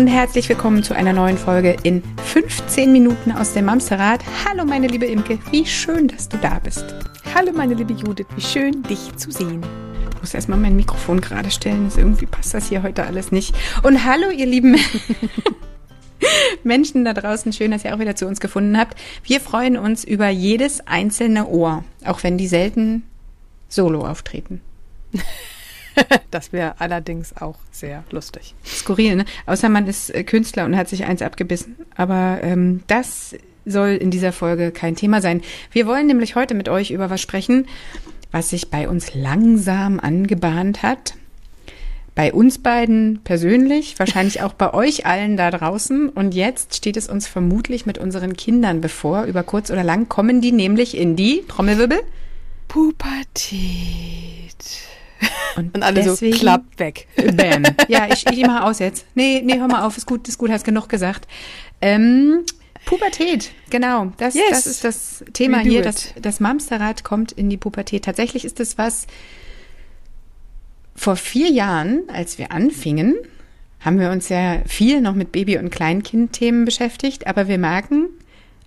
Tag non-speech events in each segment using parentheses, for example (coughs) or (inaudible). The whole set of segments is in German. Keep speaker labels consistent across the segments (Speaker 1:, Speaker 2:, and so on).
Speaker 1: Und herzlich willkommen zu einer neuen Folge in 15 Minuten aus dem Mamsterrad. Hallo meine liebe Imke, wie schön, dass du da bist.
Speaker 2: Hallo meine liebe Judith, wie schön dich zu sehen.
Speaker 1: Ich muss erstmal mein Mikrofon gerade stellen, das irgendwie passt das hier heute alles nicht. Und hallo ihr lieben (laughs) Menschen da draußen, schön, dass ihr auch wieder zu uns gefunden habt. Wir freuen uns über jedes einzelne Ohr, auch wenn die selten solo auftreten. (laughs) (laughs)
Speaker 2: Das wäre allerdings auch sehr lustig.
Speaker 1: Skurril, ne? Außer man ist äh, Künstler und hat sich eins abgebissen. Aber ähm, das soll in dieser Folge kein Thema sein. Wir wollen nämlich heute mit euch über was sprechen, was sich bei uns langsam angebahnt hat. Bei uns beiden persönlich, wahrscheinlich auch bei euch allen da draußen. Und jetzt steht es uns vermutlich mit unseren Kindern bevor. Über kurz oder lang kommen die nämlich in die Trommelwirbel.
Speaker 2: Pubertät.
Speaker 1: Und,
Speaker 2: Und alle
Speaker 1: deswegen,
Speaker 2: so klappt weg.
Speaker 1: Bam. (laughs) Ja, ich, ich mache aus jetzt. Nee, nee, hör mal auf, ist gut, ist gut, hast genug gesagt. Ähm, Pubertät, genau. Das,
Speaker 2: Yes.
Speaker 1: das ist das Thema hier.
Speaker 2: it.
Speaker 1: Das, das Mamsterrad kommt in die Pubertät. Tatsächlich ist es was, vor vier Jahren, als wir anfingen, haben wir uns ja viel noch mit Baby- und Kleinkind-Themen beschäftigt, aber wir merken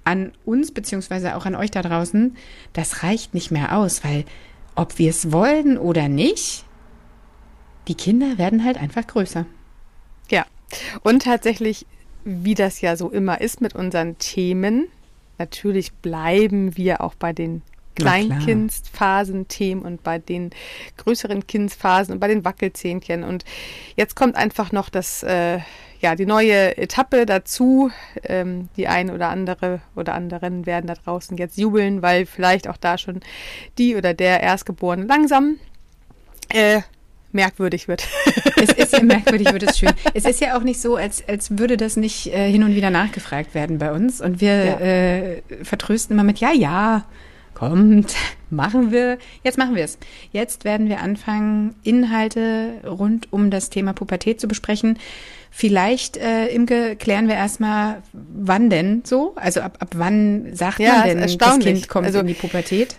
Speaker 1: an uns beziehungsweise auch an euch da draußen, das reicht nicht mehr aus, weil ob wir es wollen oder nicht, die Kinder werden halt einfach größer.
Speaker 2: Ja. Und tatsächlich, wie das ja so immer ist mit unseren Themen, natürlich bleiben wir auch bei den. Kleinkindsphasen-Themen und bei den größeren Kindsphasen und bei den Wackelzähnchen. Und jetzt kommt einfach noch das, äh, ja, die neue Etappe dazu. Ähm, die ein oder andere oder anderen werden da draußen jetzt jubeln, weil vielleicht auch da schon die oder der Erstgeborene langsam äh, merkwürdig wird. (laughs)
Speaker 1: Es ist ja merkwürdig, wird es schön. Es ist ja auch nicht so, als, als würde das nicht äh, hin und wieder nachgefragt werden bei uns. Und wir
Speaker 2: Ja.
Speaker 1: äh, vertrösten immer mit, ja, ja, kommt, (laughs) machen wir. Jetzt machen wir es. Jetzt werden wir anfangen, Inhalte rund um das Thema Pubertät zu besprechen. Vielleicht, äh, Imke, klären wir erstmal, wann denn so? Also ab, ab wann sagt
Speaker 2: Ja,
Speaker 1: man denn, das. Kind kommt
Speaker 2: Also-
Speaker 1: in die Pubertät?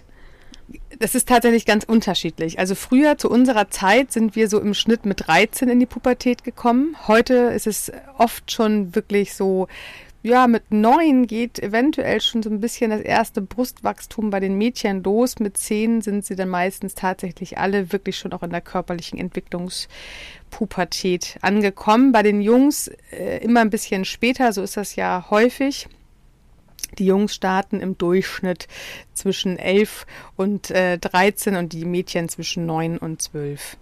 Speaker 2: Das ist tatsächlich ganz unterschiedlich. Also früher zu unserer Zeit sind wir so im Schnitt mit 13 in die Pubertät gekommen. Heute ist es oft schon wirklich so, ja, mit neun geht eventuell schon so ein bisschen das erste Brustwachstum bei den Mädchen los. Mit zehn sind sie dann meistens tatsächlich alle wirklich schon auch in der körperlichen Entwicklungspubertät angekommen. Bei den Jungs äh, immer ein bisschen später, so ist das ja häufig. Die Jungs starten im Durchschnitt zwischen 11 und äh, 13 und die Mädchen zwischen 9 und 12.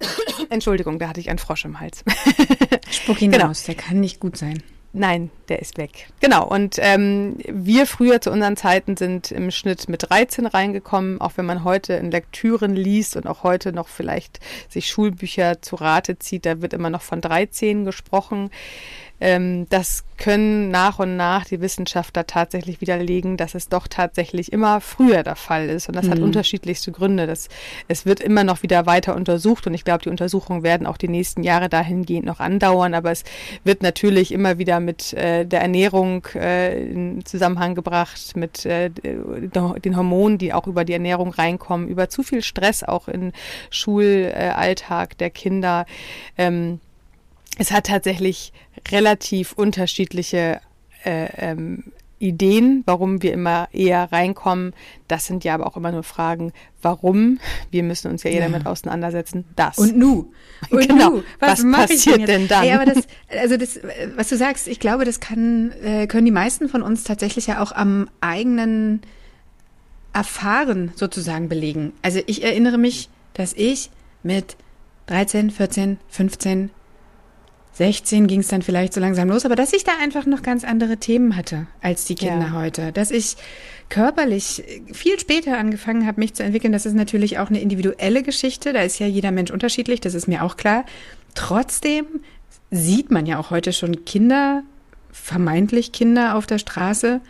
Speaker 2: (coughs) Entschuldigung, da hatte ich einen Frosch im Hals. (laughs)
Speaker 1: Spuck ihn
Speaker 2: Genau.
Speaker 1: aus, der kann nicht gut sein.
Speaker 2: Nein, der ist weg. Genau. Und ähm, wir früher zu unseren Zeiten sind im Schnitt mit 13 reingekommen, auch wenn man heute in Lektüren liest und auch heute noch vielleicht sich Schulbücher zu Rate zieht, da wird immer noch von 13 gesprochen. Ähm, das können nach und nach die Wissenschaftler tatsächlich widerlegen, dass es doch tatsächlich immer früher der Fall ist. Und das hat
Speaker 1: Mhm.
Speaker 2: unterschiedlichste Gründe. Das, es wird immer noch wieder weiter untersucht und ich glaube, die Untersuchungen werden auch die nächsten Jahre dahingehend noch andauern. Aber es wird natürlich immer wieder mit äh, der Ernährung äh, in Zusammenhang gebracht, mit äh, den Hormonen, die auch über die Ernährung reinkommen, über zu viel Stress auch im Schulalltag der Kinder. Ähm, es hat tatsächlich relativ unterschiedliche äh, ähm, Ideen, warum wir immer eher reinkommen. Das sind ja aber auch immer nur Fragen, warum. Wir müssen uns ja eher
Speaker 1: Ja.
Speaker 2: damit auseinandersetzen. Das.
Speaker 1: Und nu. (laughs) Und
Speaker 2: Genau.
Speaker 1: nu.
Speaker 2: Was
Speaker 1: ich
Speaker 2: passiert denn dann?
Speaker 1: Ja, aber das, also das, was du sagst, ich glaube, das kann, äh, können die meisten von uns tatsächlich ja auch am eigenen Erfahren sozusagen belegen. Also ich erinnere mich, dass ich mit 13, 14, 15, 16 ging es dann vielleicht so langsam los, aber dass ich da einfach noch ganz andere Themen hatte als die Kinder
Speaker 2: Ja.
Speaker 1: heute. Dass ich körperlich viel später angefangen habe, mich zu entwickeln, das ist natürlich auch eine individuelle Geschichte. Da ist ja jeder Mensch unterschiedlich, das ist mir auch klar. Trotzdem sieht man ja auch heute schon Kinder, vermeintlich Kinder auf der Straße,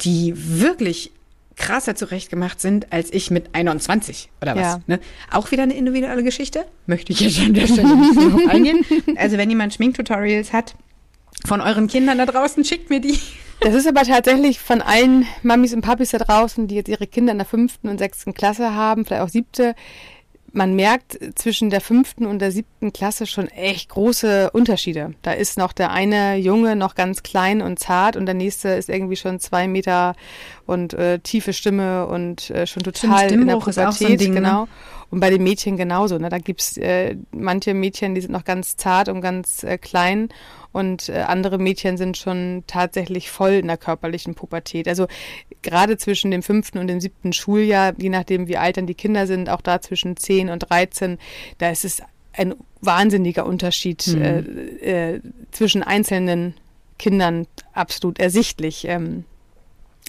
Speaker 1: die wirklich krasser zurechtgemacht sind als ich mit 21 oder was.
Speaker 2: Ja.
Speaker 1: Ne? Auch wieder eine individuelle Geschichte. Möchte ich jetzt an der Stelle nicht drauf eingehen. Also wenn jemand Schminktutorials hat von euren Kindern da draußen, schickt mir die.
Speaker 2: Das ist aber tatsächlich von allen Mamis und Papis da draußen, die jetzt ihre Kinder in der fünften und sechsten Klasse haben, vielleicht auch siebte, man merkt zwischen der fünften und der siebten Klasse schon echt große Unterschiede. Da ist noch der eine Junge noch ganz klein und zart und der nächste ist irgendwie schon zwei Meter und äh, tiefe Stimme und äh, schon total
Speaker 1: Stimmt, in der Pubertät. So Ding,
Speaker 2: ne? genau. Ne? Und bei den Mädchen genauso. Ne? Da gibt's äh, manche Mädchen, die sind noch ganz zart und ganz äh, klein und äh, andere Mädchen sind schon tatsächlich voll in der körperlichen Pubertät. Also gerade zwischen dem fünften und dem siebten Schuljahr, je nachdem wie alt dann die Kinder sind, auch da zwischen zehn und dreizehn, da ist es ein wahnsinniger Unterschied mhm. äh, äh, zwischen einzelnen Kindern absolut ersichtlich. Ähm,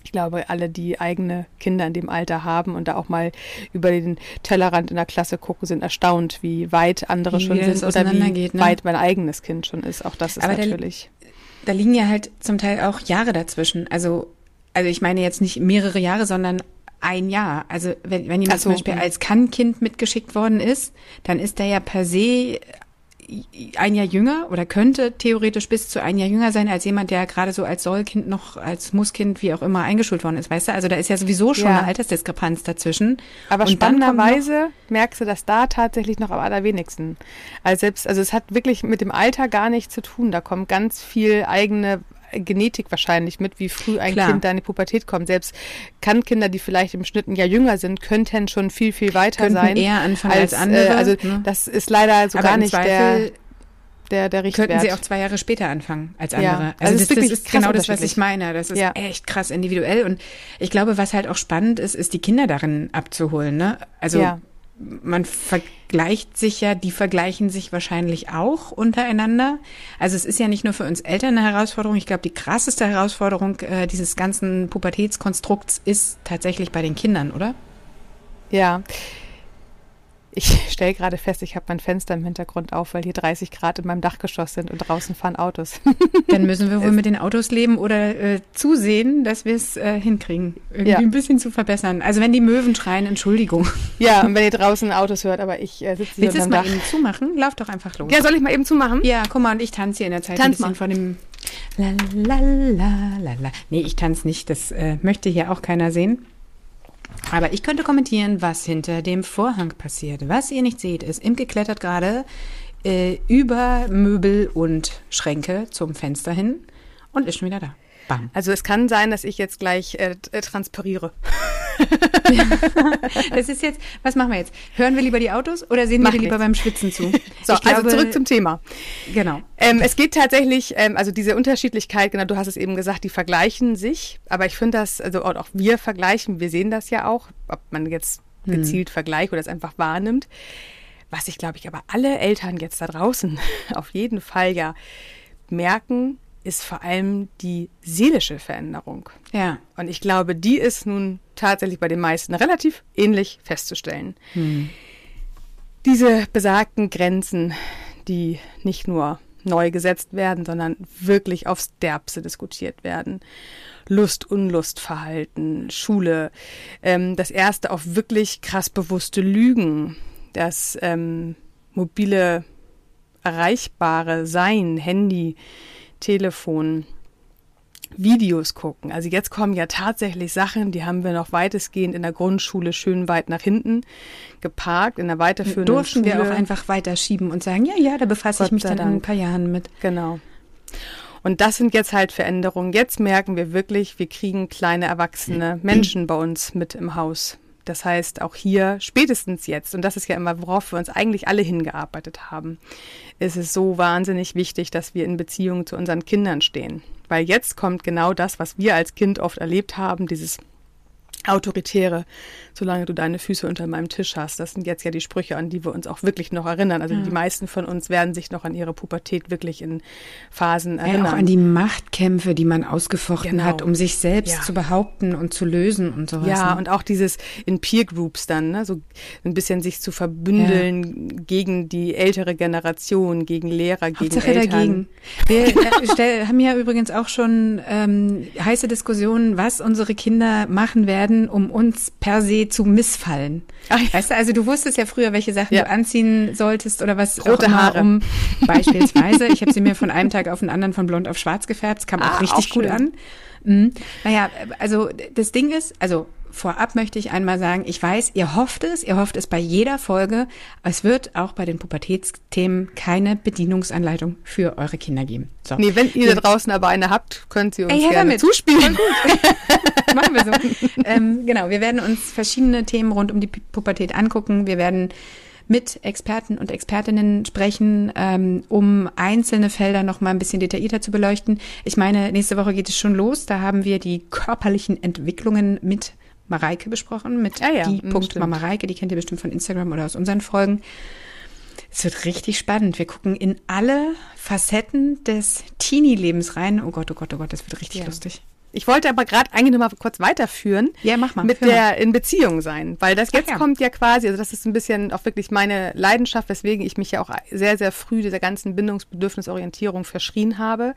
Speaker 2: ich glaube, alle, die eigene Kinder in dem Alter haben und da auch mal über den Tellerrand in der Klasse gucken, sind erstaunt, wie weit andere wie schon sind oder wie geht, ne? weit mein eigenes Kind schon ist. Auch das ist Aber natürlich.
Speaker 1: Da, da liegen ja halt zum Teil auch Jahre dazwischen. Also, also ich meine jetzt nicht mehrere Jahre, sondern ein Jahr. Also wenn, wenn jemand so, zum Beispiel als Kann-Kind mitgeschickt worden ist, dann ist der ja per se ein Jahr jünger oder könnte theoretisch bis zu ein Jahr jünger sein als jemand, der gerade so als Sollkind noch, als Musskind, wie auch immer, eingeschult worden ist, weißt du? Also da ist ja sowieso schon ja. eine Altersdiskrepanz dazwischen.
Speaker 2: Aber Und spannenderweise merkst du das da tatsächlich noch am allerwenigsten. Also selbst, also es hat wirklich mit dem Alter gar nichts zu tun. Da kommt ganz viel eigene Genetik wahrscheinlich mit, wie früh ein Klar. Kind da in die Pubertät kommt. Selbst kann Kinder, die vielleicht im Schnitt ein Jahr jünger sind, könnten schon viel, viel weiter Könnten sein.
Speaker 1: eher anfangen als, als andere. Äh,
Speaker 2: also ne? das ist leider so Aber gar nicht Zweifel der der, der
Speaker 1: Richtwert. Könnten sie auch zwei Jahre später anfangen als andere. Ja, also, also das, das ist genau das, was ich meine. Das ist ja. echt krass individuell. Und ich glaube, was halt auch spannend ist, ist die Kinder darin abzuholen. Ne? Also ja man vergleicht sich ja, die vergleichen sich wahrscheinlich auch untereinander. Also es ist ja nicht nur für uns Eltern eine Herausforderung. Ich glaube, die krasseste Herausforderung äh, dieses ganzen Pubertätskonstrukts ist tatsächlich bei den Kindern, oder?
Speaker 2: Ja, ich (laughs) stelle gerade fest, ich habe mein Fenster im Hintergrund auf, weil hier 30 Grad in meinem Dachgeschoss sind und draußen fahren Autos. (laughs)
Speaker 1: Dann müssen wir wohl mit den Autos leben oder äh, zusehen, dass wir es äh, hinkriegen, irgendwie ja. ein bisschen zu verbessern. Also wenn die Möwen schreien, Entschuldigung.
Speaker 2: Ja, und wenn ihr draußen Autos hört, aber ich äh, sitze hier
Speaker 1: Willst du es mal eben zumachen? Lauf doch einfach los.
Speaker 2: Ja, soll ich mal eben zumachen?
Speaker 1: Ja, guck mal, und ich tanze hier in der Zeit Tanz ein bisschen mal. von dem la la la la la. Nee, ich tanze nicht, das äh, möchte hier auch keiner sehen. Aber ich könnte kommentieren, was hinter dem Vorhang passiert. Was ihr nicht seht, ist, Imke klettert gerade äh, über Möbel und Schränke zum Fenster hin und ist schon wieder da.
Speaker 2: Bam. Also es kann sein, dass ich jetzt gleich äh, transpiriere. (laughs)
Speaker 1: das ist jetzt, was machen wir jetzt? Hören wir lieber die Autos oder sehen Mach wir lieber beim Schwitzen zu? (laughs)
Speaker 2: So, glaube, also zurück zum Thema.
Speaker 1: Genau.
Speaker 2: Ähm, es geht tatsächlich, ähm, also diese Unterschiedlichkeit, genau, du hast es eben gesagt, die vergleichen sich, aber ich finde das, also auch wir vergleichen, wir sehen das ja auch, ob man jetzt hm. gezielt hm. vergleicht oder es einfach wahrnimmt. Was ich, glaube ich, aber alle Eltern jetzt da draußen (laughs) auf jeden Fall ja merken, ist vor allem die seelische Veränderung.
Speaker 1: Ja.
Speaker 2: Und ich glaube, die ist nun tatsächlich bei den meisten relativ ähnlich festzustellen. Hm. Diese besagten Grenzen, die nicht nur neu gesetzt werden, sondern wirklich aufs Derbste diskutiert werden. Lust, Unlustverhalten, Schule, ähm, das erste auf wirklich krass bewusste Lügen, das ähm, mobile erreichbare Sein, Handy, Telefon, Videos gucken. Also jetzt kommen ja tatsächlich Sachen, die haben wir noch weitestgehend in der Grundschule schön weit nach hinten geparkt, in der weiterführenden
Speaker 1: Durften Schule. wir auch einfach weiterschieben und sagen, ja, ja, da befasse Gott ich mich dann Dank. in ein paar Jahren mit.
Speaker 2: Genau. Und das sind jetzt halt Veränderungen. Jetzt merken wir wirklich, wir kriegen kleine erwachsene Menschen bei uns mit im Haus. Das heißt, auch hier spätestens jetzt, und das ist ja immer, worauf wir uns eigentlich alle hingearbeitet haben, ist es so wahnsinnig wichtig, dass wir in Beziehung zu unseren Kindern stehen. Weil jetzt kommt genau das, was wir als Kind oft erlebt haben, dieses Autoritäre, solange du deine Füße unter meinem Tisch hast. Das sind jetzt ja die Sprüche, an die wir uns auch wirklich noch erinnern. Also ja. die meisten von uns werden sich noch an ihre Pubertät wirklich in Phasen erinnern.
Speaker 1: Ja, auch an die Machtkämpfe, die man ausgefochten genau. hat, um sich selbst ja. zu behaupten und zu lösen und sowas.
Speaker 2: Ja, ne? und auch dieses in Peer Groups dann, ne? so ein bisschen sich zu verbündeln gegen die ältere Generation, gegen Lehrer, gegen Hauptsache Eltern. dagegen.
Speaker 1: Wir (laughs) äh, haben ja übrigens auch schon ähm, heiße Diskussionen, was unsere Kinder machen werden, um uns per se zu missfallen. Ach, ja. Weißt du, also du wusstest ja früher, welche Sachen ja. du anziehen solltest oder was
Speaker 2: Rote immer, Haare. Um, (laughs)
Speaker 1: beispielsweise. ich habe sie mir von einem Tag auf den anderen von blond auf schwarz gefärbt. Das kam ah, auch richtig auch gut an. Mhm. Naja, also das Ding ist, also vorab möchte ich einmal sagen, ich weiß, ihr hofft es, ihr hofft es bei jeder Folge. Es wird auch bei den Pubertätsthemen keine Bedienungsanleitung für eure Kinder geben.
Speaker 2: So. Nee, wenn ihr da draußen aber eine habt, könnt ihr uns Ey, gerne damit. zuspielen. (laughs) (laughs)
Speaker 1: Machen wir so. ähm, genau, wir werden uns verschiedene Themen rund um die Pubertät angucken. Wir werden mit Experten und Expertinnen sprechen, ähm, um einzelne Felder noch mal ein bisschen detaillierter zu beleuchten. Ich meine, nächste Woche geht es schon los. Da haben wir die körperlichen Entwicklungen mit Mareike besprochen, mit
Speaker 2: ah ja,
Speaker 1: die Punkt Mama Mareike, die kennt ihr bestimmt von Instagram oder aus unseren Folgen. Es wird richtig spannend. Wir gucken in alle Facetten des Teenie-Lebens rein. Oh Gott, oh Gott, oh Gott, das wird richtig ja. lustig.
Speaker 2: Ich wollte aber gerade eigentlich noch mal kurz weiterführen.
Speaker 1: Ja, mach mal.
Speaker 2: Mit der mal. in Beziehung sein, weil das jetzt ja. kommt ja quasi, also das ist ein bisschen auch wirklich meine Leidenschaft, weswegen ich mich ja auch sehr, sehr früh dieser ganzen Bindungsbedürfnisorientierung verschrien habe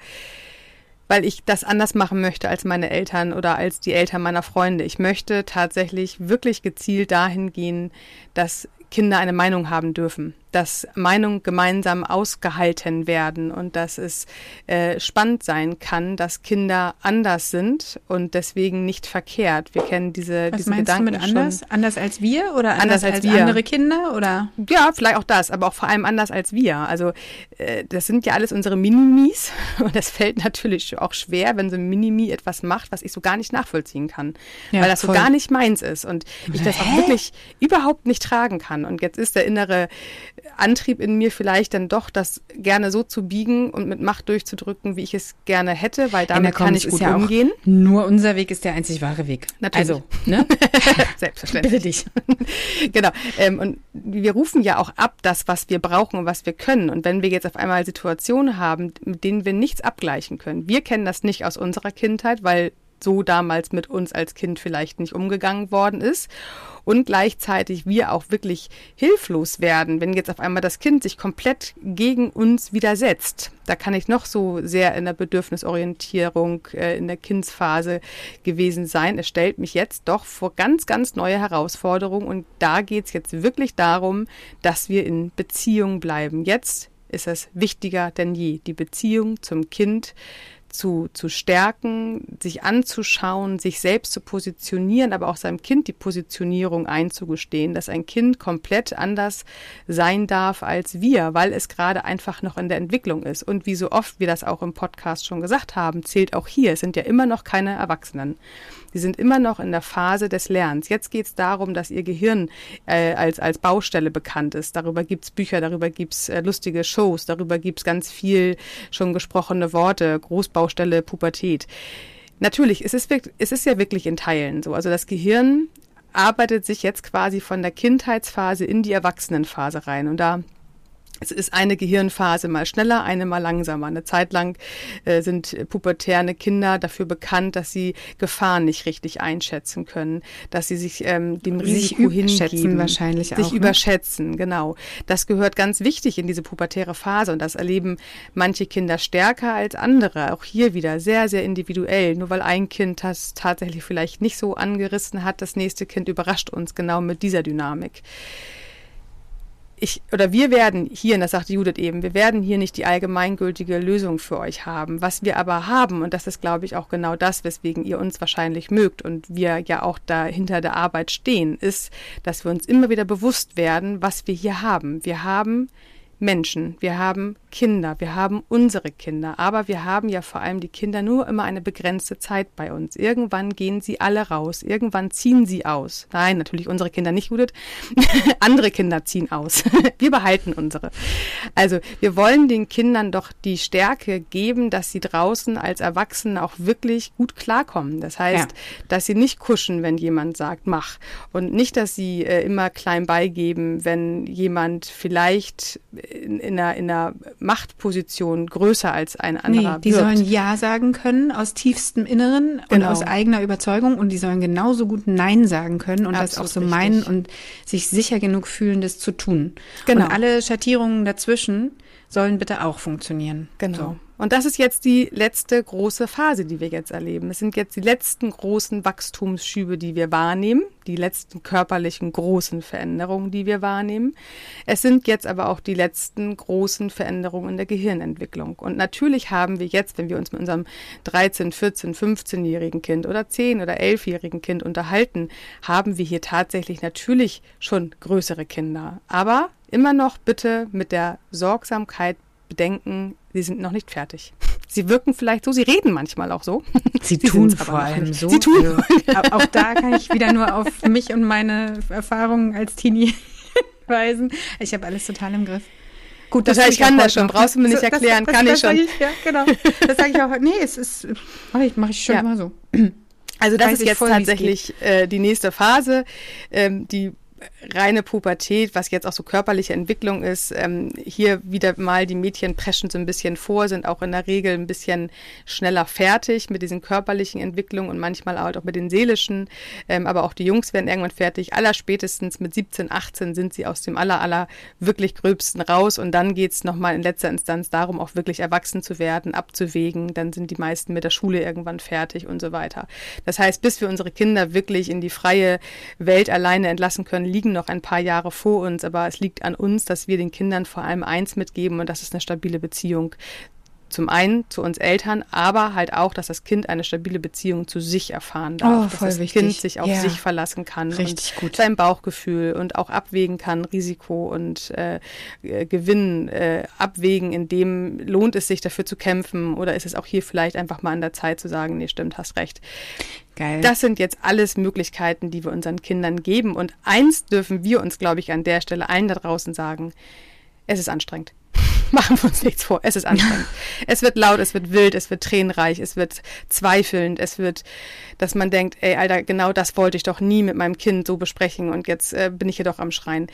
Speaker 2: weil ich das anders machen möchte als meine Eltern oder als die Eltern meiner Freunde. Ich möchte tatsächlich wirklich gezielt dahin gehen, dass Kinder eine Meinung haben dürfen, dass Meinungen gemeinsam ausgehalten werden und dass es äh, spannend sein kann, dass Kinder anders sind und deswegen nicht verkehrt. Wir kennen diese,
Speaker 1: Was
Speaker 2: diese
Speaker 1: meinst
Speaker 2: Gedanken
Speaker 1: du mit anders?
Speaker 2: Schon.
Speaker 1: Anders als wir oder anders,
Speaker 2: anders
Speaker 1: als,
Speaker 2: als wir.
Speaker 1: andere Kinder oder?
Speaker 2: Ja, vielleicht auch das, aber auch vor allem anders als wir. Also äh, das sind ja alles unsere Minimis (laughs) und es fällt natürlich auch schwer, wenn so ein Minimi etwas macht, was ich so gar nicht nachvollziehen kann, ja, weil das voll. so gar nicht meins ist und ich das auch wirklich überhaupt nicht tragen kann. Und jetzt ist der innere Antrieb in mir vielleicht dann doch, das gerne so zu biegen und mit Macht durchzudrücken, wie ich es gerne hätte, weil damit kann ich gut ja umgehen.
Speaker 1: Nur unser Weg ist der einzig wahre Weg.
Speaker 2: Natürlich.
Speaker 1: Also, ne? (laughs)
Speaker 2: Selbstverständlich.
Speaker 1: Bitte dich. (laughs)
Speaker 2: genau. Ähm, und wir rufen ja auch ab, das, was wir brauchen und was wir können. Und wenn wir jetzt auf einmal Situationen haben, mit denen wir nichts abgleichen können, wir kennen das nicht aus unserer Kindheit, weil so damals mit uns als Kind vielleicht nicht umgegangen worden ist und gleichzeitig wir auch wirklich hilflos werden, wenn jetzt auf einmal das Kind sich komplett gegen uns widersetzt. Da kann ich noch so sehr in der Bedürfnisorientierung äh, in der Kindsphase gewesen sein. Es stellt mich jetzt doch vor ganz, ganz neue Herausforderungen und da geht es jetzt wirklich darum, dass wir in Beziehung bleiben. Jetzt ist es wichtiger denn je, die Beziehung zum Kind zu, zu stärken, sich anzuschauen, sich selbst zu positionieren, aber auch seinem Kind die Positionierung einzugestehen, dass ein Kind komplett anders sein darf als wir, weil es gerade einfach noch in der Entwicklung ist. Und wie so oft wir das auch im Podcast schon gesagt haben, zählt auch hier, es sind ja immer noch keine Erwachsenen. Sie sind immer noch in der Phase des Lernens. Jetzt geht es darum, dass ihr Gehirn äh, als, als Baustelle bekannt ist. Darüber gibt's Bücher, darüber gibt's äh, lustige Shows, darüber gibt's ganz viel schon gesprochene Worte, Großbaustelle, Pubertät. Natürlich, es ist, es ist ja wirklich in Teilen so. Also das Gehirn arbeitet sich jetzt quasi von der Kindheitsphase in die Erwachsenenphase rein. Und da es ist eine Gehirnphase mal schneller, eine mal langsamer. Eine Zeit lang äh, sind pubertäre Kinder dafür bekannt, dass sie Gefahren nicht richtig einschätzen können, dass sie sich ähm, dem sich Risiko hingeben,
Speaker 1: wahrscheinlich
Speaker 2: sich auch, ne? überschätzen. Genau, das gehört ganz wichtig in diese pubertäre Phase und das erleben manche Kinder stärker als andere. Auch hier wieder sehr sehr individuell. Nur weil ein Kind das tatsächlich vielleicht nicht so angerissen hat, das nächste Kind überrascht uns genau mit dieser Dynamik ich oder wir werden hier, und das sagte Judith eben, wir werden hier nicht die allgemeingültige Lösung für euch haben. Was wir aber haben, und das ist, glaube ich, auch genau das, weswegen ihr uns wahrscheinlich mögt und wir ja auch da hinter der Arbeit stehen, ist, dass wir uns immer wieder bewusst werden, was wir hier haben. Wir haben Menschen, wir haben Kinder, wir haben unsere Kinder, aber wir haben ja vor allem die Kinder nur immer eine begrenzte Zeit bei uns. Irgendwann gehen sie alle raus, irgendwann ziehen sie aus. Nein, natürlich unsere Kinder nicht, Judith. (laughs) Andere Kinder ziehen aus. (laughs) wir behalten unsere. Also wir wollen den Kindern doch die Stärke geben, dass sie draußen als Erwachsene auch wirklich gut klarkommen. Das heißt, ja. dass sie nicht kuschen, wenn jemand sagt, mach. Und nicht, dass sie äh, immer klein beigeben, wenn jemand vielleicht in, in einer, in einer Machtposition größer als ein anderer
Speaker 1: nee, die
Speaker 2: wirkt.
Speaker 1: sollen Ja sagen können aus tiefstem Inneren genau. und aus eigener Überzeugung und die sollen genauso gut Nein sagen können und Absolut das auch so richtig. meinen und sich sicher genug fühlen, das zu tun. Genau. Und alle Schattierungen dazwischen sollen bitte auch funktionieren.
Speaker 2: Genau. So. Und das ist jetzt die letzte große Phase, die wir jetzt erleben. Es sind jetzt die letzten großen Wachstumsschübe, die wir wahrnehmen, die letzten körperlichen großen Veränderungen, die wir wahrnehmen. Es sind jetzt aber auch die letzten großen Veränderungen in der Gehirnentwicklung. Und natürlich haben wir jetzt, wenn wir uns mit unserem 13, 14, 15-jährigen Kind oder 10- oder 11-jährigen Kind unterhalten, haben wir hier tatsächlich natürlich schon größere Kinder. Aber immer noch bitte mit der Sorgsamkeit bedenken, sie sind noch nicht fertig. Sie wirken vielleicht so, sie reden manchmal auch so.
Speaker 1: Sie, sie tun vor allem so.
Speaker 2: Sie tun.
Speaker 1: Also, auch da kann ich wieder nur auf mich und meine Erfahrungen als Teenie (laughs) weisen. Ich habe alles total im Griff.
Speaker 2: Gut, das, das heißt, ich kann das schon. Brauchst du mir nicht erklären,
Speaker 1: das,
Speaker 2: das, kann ich schon.
Speaker 1: Ich, ja, genau. Das sage ich auch. Nee, es ist, mache ich, mach ich schon ja. immer so.
Speaker 2: Also das Weiß ist jetzt voll, tatsächlich äh, die nächste Phase, ähm, die reine Pubertät, was jetzt auch so körperliche Entwicklung ist, ähm, hier wieder mal die Mädchen preschen so ein bisschen vor, sind auch in der Regel ein bisschen schneller fertig mit diesen körperlichen Entwicklungen und manchmal auch mit den seelischen, ähm, aber auch die Jungs werden irgendwann fertig. Allerspätestens mit 17, 18 sind sie aus dem aller, aller wirklich gröbsten raus und dann geht's es nochmal in letzter Instanz darum, auch wirklich erwachsen zu werden, abzuwägen. Dann sind die meisten mit der Schule irgendwann fertig und so weiter. Das heißt, bis wir unsere Kinder wirklich in die freie Welt alleine entlassen können, liegen noch ein paar Jahre vor uns, aber es liegt an uns, dass wir den Kindern vor allem eins mitgeben und das ist eine stabile Beziehung zum einen zu uns Eltern, aber halt auch, dass das Kind eine stabile Beziehung zu sich erfahren darf.
Speaker 1: Oh,
Speaker 2: dass das
Speaker 1: wichtig.
Speaker 2: Kind sich auf
Speaker 1: ja.
Speaker 2: sich verlassen kann
Speaker 1: Richtig
Speaker 2: und
Speaker 1: gut.
Speaker 2: sein Bauchgefühl und auch abwägen kann, Risiko und äh, Gewinn äh, abwägen, in dem lohnt es sich dafür zu kämpfen oder ist es auch hier vielleicht einfach mal an der Zeit zu sagen, nee, stimmt, hast recht.
Speaker 1: Geil.
Speaker 2: Das sind jetzt alles Möglichkeiten, die wir unseren Kindern geben. Und eins dürfen wir uns, glaube ich, an der Stelle allen da draußen sagen. Es ist anstrengend. (laughs) Machen wir uns nichts vor. Es ist anstrengend. (laughs) es wird laut, es wird wild, es wird tränenreich, es wird zweifelnd, es wird, dass man denkt, ey, Alter, genau das wollte ich doch nie mit meinem Kind so besprechen und jetzt äh, bin ich hier doch am Schreien.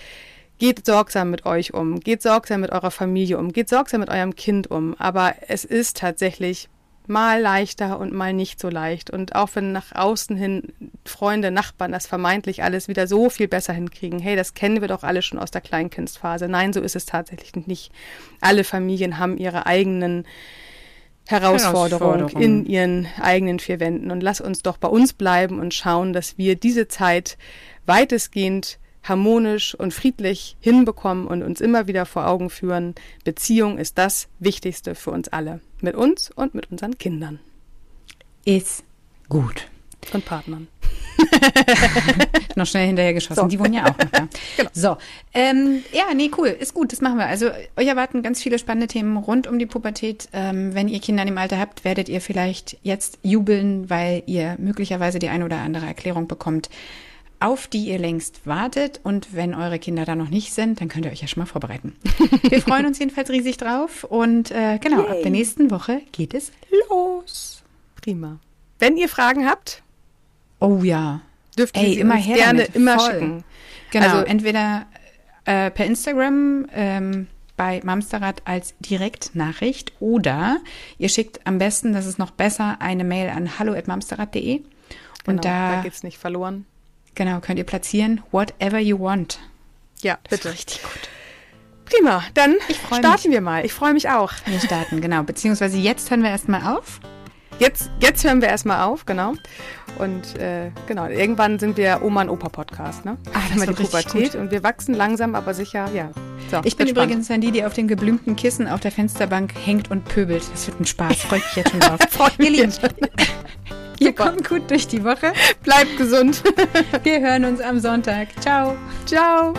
Speaker 2: Geht sorgsam mit euch um, geht sorgsam mit eurer Familie um, geht sorgsam mit eurem Kind um. Aber es ist tatsächlich mal leichter und mal nicht so leicht. Und auch wenn nach außen hin Freunde, Nachbarn das vermeintlich alles wieder so viel besser hinkriegen, hey, das kennen wir doch alle schon aus der Kleinkindsphase. Nein, so ist es tatsächlich nicht. Alle Familien haben ihre eigenen Herausforderungen Herausforderung. in ihren eigenen vier Wänden. Und lass uns doch bei uns bleiben und schauen, dass wir diese Zeit weitestgehend harmonisch und friedlich hinbekommen und uns immer wieder vor Augen führen, Beziehung ist das Wichtigste für uns alle. Mit uns und mit unseren Kindern.
Speaker 1: Ist gut.
Speaker 2: Und Partnern. (laughs)
Speaker 1: noch schnell hinterher geschossen. So. Die wohnen ja auch noch da. (laughs) genau. So, ähm, ja, nee, cool, ist gut, das machen wir. Also euch erwarten ganz viele spannende Themen rund um die Pubertät. Ähm, wenn ihr Kinder im Alter habt, werdet ihr vielleicht jetzt jubeln, weil ihr möglicherweise die eine oder andere Erklärung bekommt, auf die ihr längst wartet. Und wenn eure Kinder da noch nicht sind, dann könnt ihr euch ja schon mal vorbereiten. (laughs) Wir freuen uns jedenfalls riesig drauf. Und äh, genau, Yay. ab der nächsten Woche geht es los.
Speaker 2: Prima. Wenn ihr Fragen habt,
Speaker 1: oh ja,
Speaker 2: dürft ihr Ey, immer her gerne damit. immer Voll. schicken.
Speaker 1: Genau, also, entweder äh, per Instagram ähm, bei Mamsterrad als Direktnachricht oder ihr schickt am besten, das ist noch besser, eine Mail an hallo@mamsterrad.de und
Speaker 2: genau, da, da geht's nicht verloren.
Speaker 1: Genau, könnt ihr platzieren. Whatever you want.
Speaker 2: Ja,
Speaker 1: das
Speaker 2: bitte.
Speaker 1: richtig gut.
Speaker 2: Prima, dann starten mich. wir mal. Ich freue mich auch.
Speaker 1: Wir starten, genau. Beziehungsweise jetzt hören wir erstmal auf.
Speaker 2: Jetzt, jetzt hören wir erstmal auf, genau. Und äh, genau, irgendwann sind wir Oma und Opa Podcast, ne?
Speaker 1: Ah, das
Speaker 2: die Pubertät und wir wachsen langsam, aber sicher, ja.
Speaker 1: So, ich bin übrigens dann die, die auf den geblümten Kissen auf der Fensterbank hängt und pöbelt. Das wird ein Spaß. Freut mich jetzt schon drauf. (laughs)
Speaker 2: Ihr Lieben,
Speaker 1: ihr kommt gut durch die Woche.
Speaker 2: Bleibt gesund.
Speaker 1: wir hören uns am Sonntag. Ciao.
Speaker 2: Ciao.